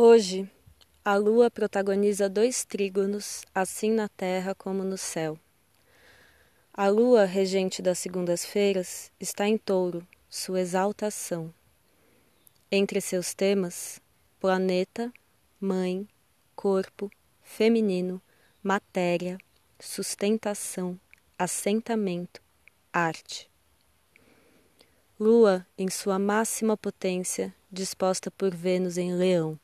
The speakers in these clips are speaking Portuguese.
Hoje, a lua protagoniza dois trígonos, assim na terra como no céu. A lua, regente das segundas-feiras, está em touro, sua exaltação. Entre seus temas, planeta, mãe, corpo, feminino, matéria, sustentação, assentamento, arte. Lua em sua máxima potência, disposta por Vênus em Leão.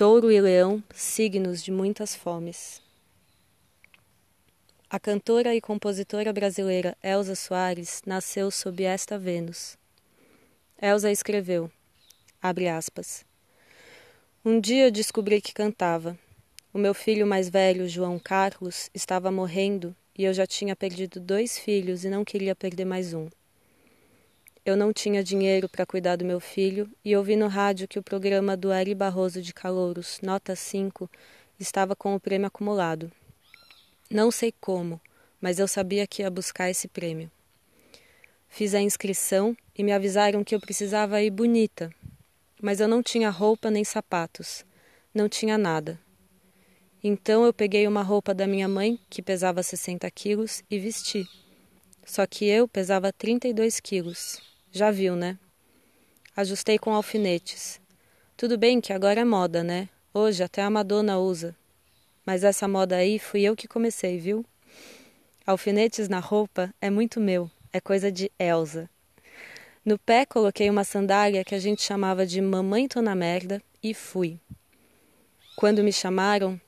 Touro e Leão, signos de muitas fomes. A cantora e compositora brasileira Elza Soares nasceu sob esta Vênus. Elza escreveu, abre aspas, Um dia descobri que cantava. O meu filho mais velho, João Carlos, estava morrendo e eu já tinha perdido dois filhos e não queria perder mais um. Eu não tinha dinheiro para cuidar do meu filho e ouvi no rádio que o programa do Ari Barroso de Calouros, nota 5, estava com o prêmio acumulado. Não sei como, mas eu sabia que ia buscar esse prêmio. Fiz a inscrição e me avisaram que eu precisava ir bonita, mas eu não tinha roupa nem sapatos, não tinha nada. Então eu peguei uma roupa da minha mãe, que pesava 60 quilos, e vesti. Só que eu pesava 32 quilos. Já viu, né? Ajustei com alfinetes. Tudo bem que agora é moda, né? Hoje até a Madonna usa. Mas essa moda aí fui eu que comecei, viu? Alfinetes na roupa é muito meu, é coisa de Elsa. No pé coloquei uma sandália que a gente chamava de Mamãe Tô na Merda e fui. Quando me chamaram,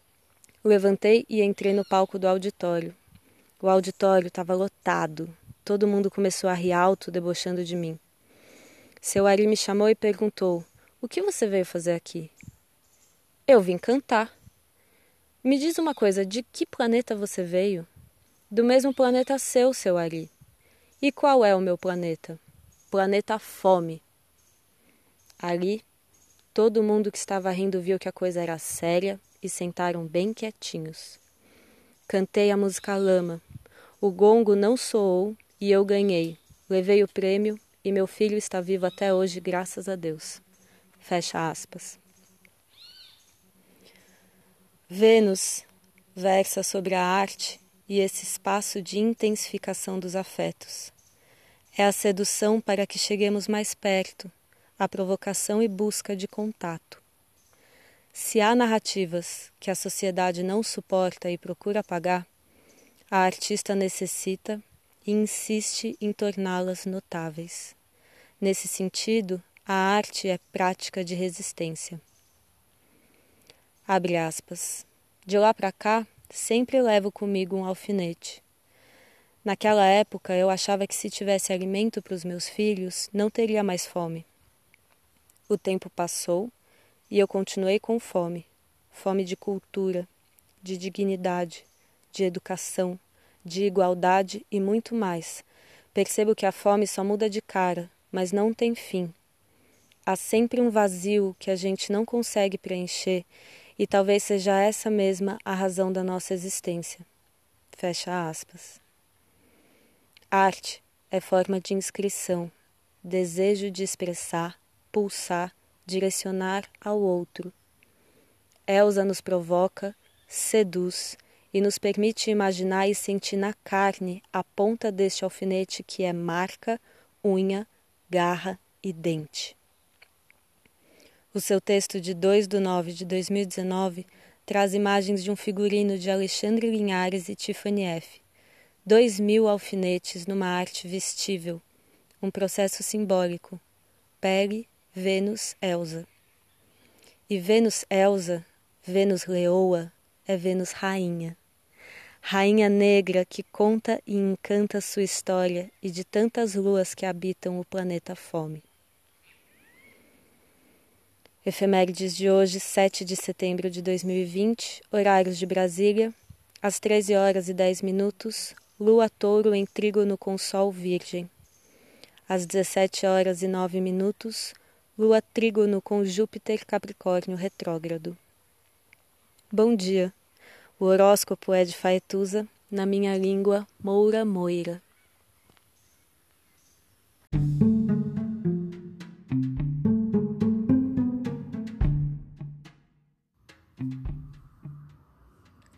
levantei e entrei no palco do auditório. O auditório estava lotado, Todo mundo começou a rir alto, debochando de mim. Seu Ari me chamou e perguntou: O que você veio fazer aqui? Eu vim cantar. Me diz uma coisa: de que planeta você veio? Do mesmo planeta seu, seu Ari. E qual é o meu planeta? Planeta Fome. Ali, todo mundo que estava rindo viu que a coisa era séria e sentaram bem quietinhos. Cantei a música Lama. O gongo não soou e eu ganhei. Levei o prêmio e meu filho está vivo até hoje, graças a Deus. Fecha aspas. Vênus versa sobre a arte e esse espaço de intensificação dos afetos. É a sedução para que cheguemos mais perto, a provocação e busca de contato. Se há narrativas que a sociedade não suporta e procura apagar, a artista necessita e insiste em torná-las notáveis. Nesse sentido, a arte é prática de resistência. Abre aspas. De lá para cá, sempre levo comigo um alfinete. Naquela época, eu achava que se tivesse alimento para os meus filhos, não teria mais fome. O tempo passou e eu continuei com fome fome de cultura, de dignidade, de educação, de igualdade e muito mais. Percebo que a fome só muda de cara, mas não tem fim. Há sempre um vazio que a gente não consegue preencher, e talvez seja essa mesma a razão da nossa existência. Fecha aspas. Arte é forma de inscrição, desejo de expressar, pulsar, direcionar ao outro. Elsa nos provoca, seduz, e nos permite imaginar e sentir na carne a ponta deste alfinete que é marca, unha, garra e dente. O seu texto de 2 de 9 de 2019 traz imagens de um figurino de Alexandre Linhares e Tiffany F. Dois mil alfinetes numa arte vestível, um processo simbólico. Pele, Vênus, Elsa. E Vênus Elsa, Vênus Leoa, é Vênus Rainha rainha negra que conta e encanta sua história e de tantas luas que habitam o planeta Fome. Efemérides de hoje, 7 de setembro de 2020, horários de Brasília, às 13 horas e 10 minutos, lua touro em trígono com sol virgem. Às 17 horas e 9 minutos, lua trígono com Júpiter Capricórnio retrógrado. Bom dia! O horóscopo é de Faetusa, na minha língua, Moura Moira.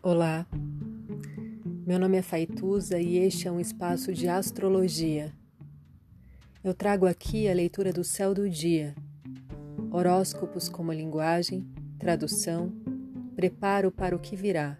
Olá, meu nome é Faituza e este é um espaço de astrologia. Eu trago aqui a leitura do céu do dia, horóscopos como linguagem, tradução, preparo para o que virá